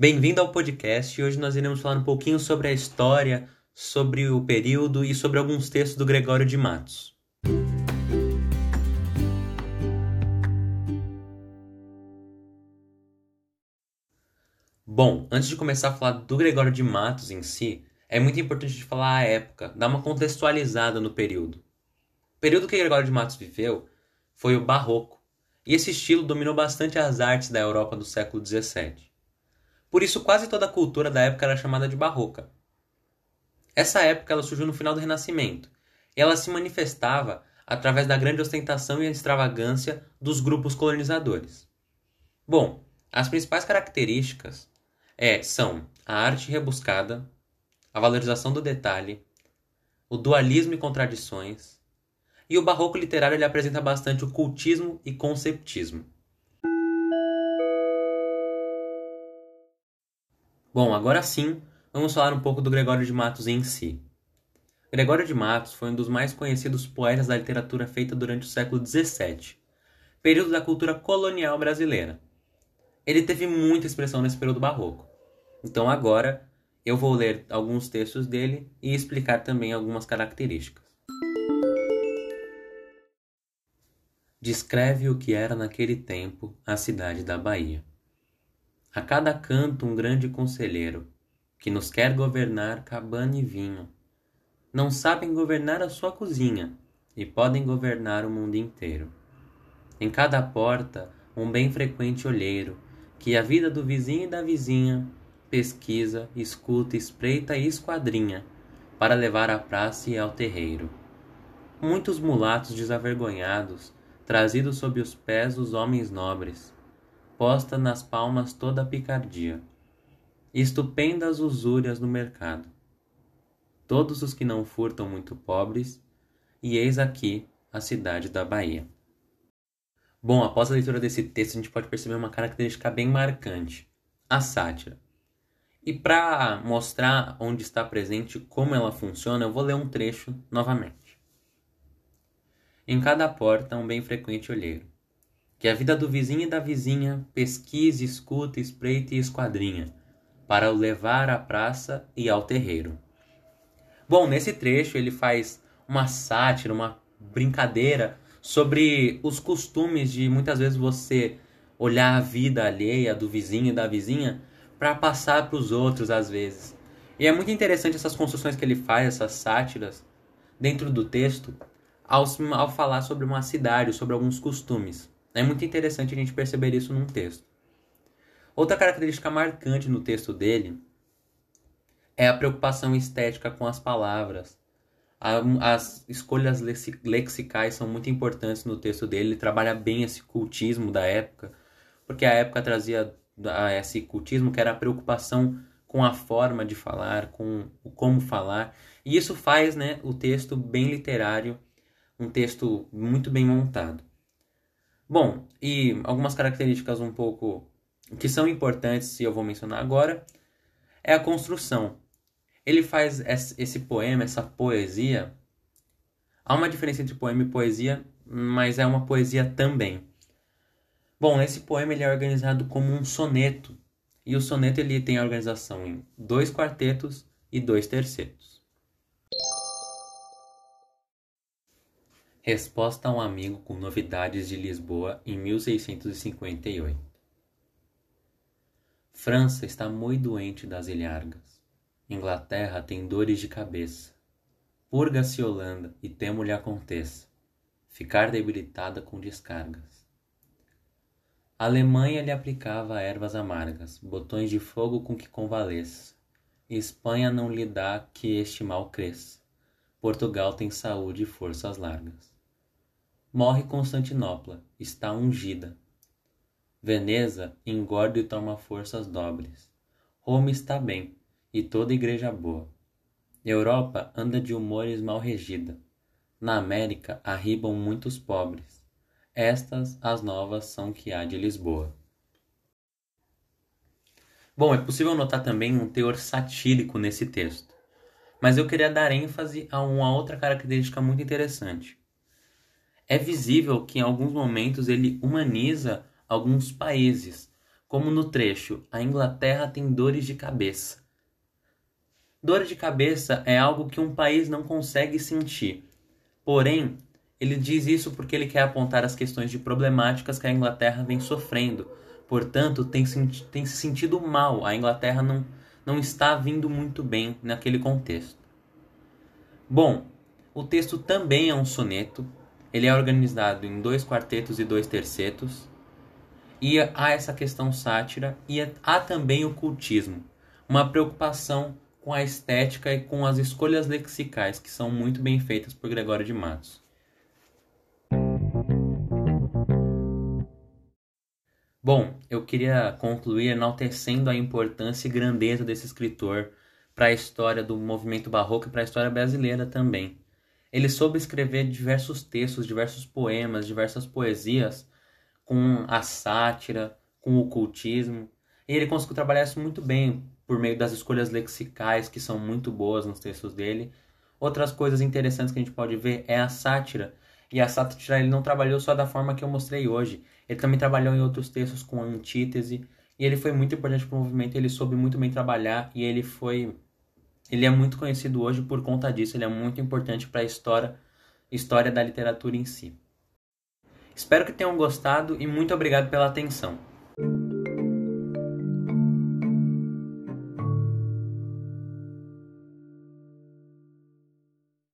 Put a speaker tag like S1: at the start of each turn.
S1: Bem-vindo ao podcast e hoje nós iremos falar um pouquinho sobre a história, sobre o período e sobre alguns textos do Gregório de Matos. Bom, antes de começar a falar do Gregório de Matos em si, é muito importante falar a época, dar uma contextualizada no período. O período que Gregório de Matos viveu foi o Barroco, e esse estilo dominou bastante as artes da Europa do século XVII. Por isso, quase toda a cultura da época era chamada de barroca. Essa época ela surgiu no final do Renascimento, e ela se manifestava através da grande ostentação e extravagância dos grupos colonizadores. Bom, as principais características é, são a arte rebuscada, a valorização do detalhe, o dualismo e contradições, e o barroco literário ele apresenta bastante o cultismo e conceptismo. Bom, agora sim, vamos falar um pouco do Gregório de Matos em si. Gregório de Matos foi um dos mais conhecidos poetas da literatura feita durante o século XVII, período da cultura colonial brasileira. Ele teve muita expressão nesse período barroco. Então agora eu vou ler alguns textos dele e explicar também algumas características. Descreve o que era naquele tempo a cidade da Bahia. A cada canto um grande conselheiro, que nos quer governar cabana e vinho. Não sabem governar a sua cozinha, e podem governar o mundo inteiro. Em cada porta, um bem frequente olheiro, que a vida do vizinho e da vizinha pesquisa, escuta, espreita e esquadrinha, para levar à praça e ao terreiro. Muitos mulatos desavergonhados, trazidos sob os pés dos homens nobres, posta nas palmas toda a picardia. Estupendas usúrias no mercado. Todos os que não furtam muito pobres, e eis aqui a cidade da Bahia. Bom, após a leitura desse texto, a gente pode perceber uma característica bem marcante: a sátira. E para mostrar onde está presente como ela funciona, eu vou ler um trecho novamente. Em cada porta, um bem frequente olheiro que a vida do vizinho e da vizinha pesquise, escuta, espreite e esquadrinha, para o levar à praça e ao terreiro. Bom, nesse trecho ele faz uma sátira, uma brincadeira sobre os costumes de muitas vezes você olhar a vida alheia do vizinho e da vizinha para passar para os outros às vezes. E é muito interessante essas construções que ele faz, essas sátiras dentro do texto, ao, ao falar sobre uma cidade, sobre alguns costumes. É muito interessante a gente perceber isso num texto. Outra característica marcante no texto dele é a preocupação estética com as palavras. As escolhas lexicais são muito importantes no texto dele. Ele trabalha bem esse cultismo da época, porque a época trazia esse cultismo que era a preocupação com a forma de falar, com o como falar. E isso faz né, o texto bem literário, um texto muito bem montado. Bom, e algumas características um pouco que são importantes e eu vou mencionar agora é a construção. Ele faz esse poema, essa poesia. Há uma diferença entre poema e poesia, mas é uma poesia também. Bom, esse poema ele é organizado como um soneto. E o soneto ele tem a organização em dois quartetos e dois tercetos. Resposta a um amigo com novidades de Lisboa em 1658. França está muito doente das ilhargas. Inglaterra tem dores de cabeça. Purga-se Holanda e temo-lhe aconteça ficar debilitada com descargas. A Alemanha lhe aplicava ervas amargas, botões de fogo com que convalesça. Espanha não lhe dá que este mal cresça. Portugal tem saúde e forças largas. Morre Constantinopla, está ungida. Veneza engorda e toma forças dobres. Roma está bem, e toda igreja boa. Europa anda de humores mal regida. Na América arribam muitos pobres. Estas as novas são que há de Lisboa. Bom, é possível notar também um teor satírico nesse texto, mas eu queria dar ênfase a uma outra característica muito interessante é visível que em alguns momentos ele humaniza alguns países, como no trecho A Inglaterra tem dores de cabeça. Dor de cabeça é algo que um país não consegue sentir. Porém, ele diz isso porque ele quer apontar as questões de problemáticas que a Inglaterra vem sofrendo. Portanto, tem, tem se sentido mal. A Inglaterra não, não está vindo muito bem naquele contexto. Bom, o texto também é um soneto. Ele é organizado em dois quartetos e dois tercetos. E há essa questão sátira e há também o cultismo, uma preocupação com a estética e com as escolhas lexicais que são muito bem feitas por Gregório de Matos. Bom, eu queria concluir enaltecendo a importância e grandeza desse escritor para a história do movimento barroco e para a história brasileira também. Ele soube escrever diversos textos, diversos poemas, diversas poesias com a sátira, com o ocultismo, e ele conseguiu trabalhar isso muito bem por meio das escolhas lexicais que são muito boas nos textos dele. Outras coisas interessantes que a gente pode ver é a sátira, e a sátira ele não trabalhou só da forma que eu mostrei hoje. Ele também trabalhou em outros textos com antítese. E ele foi muito importante para o movimento. Ele soube muito bem trabalhar. E ele foi. Ele é muito conhecido hoje por conta disso. Ele é muito importante para a história, história da literatura em si. Espero que tenham gostado e muito obrigado pela atenção.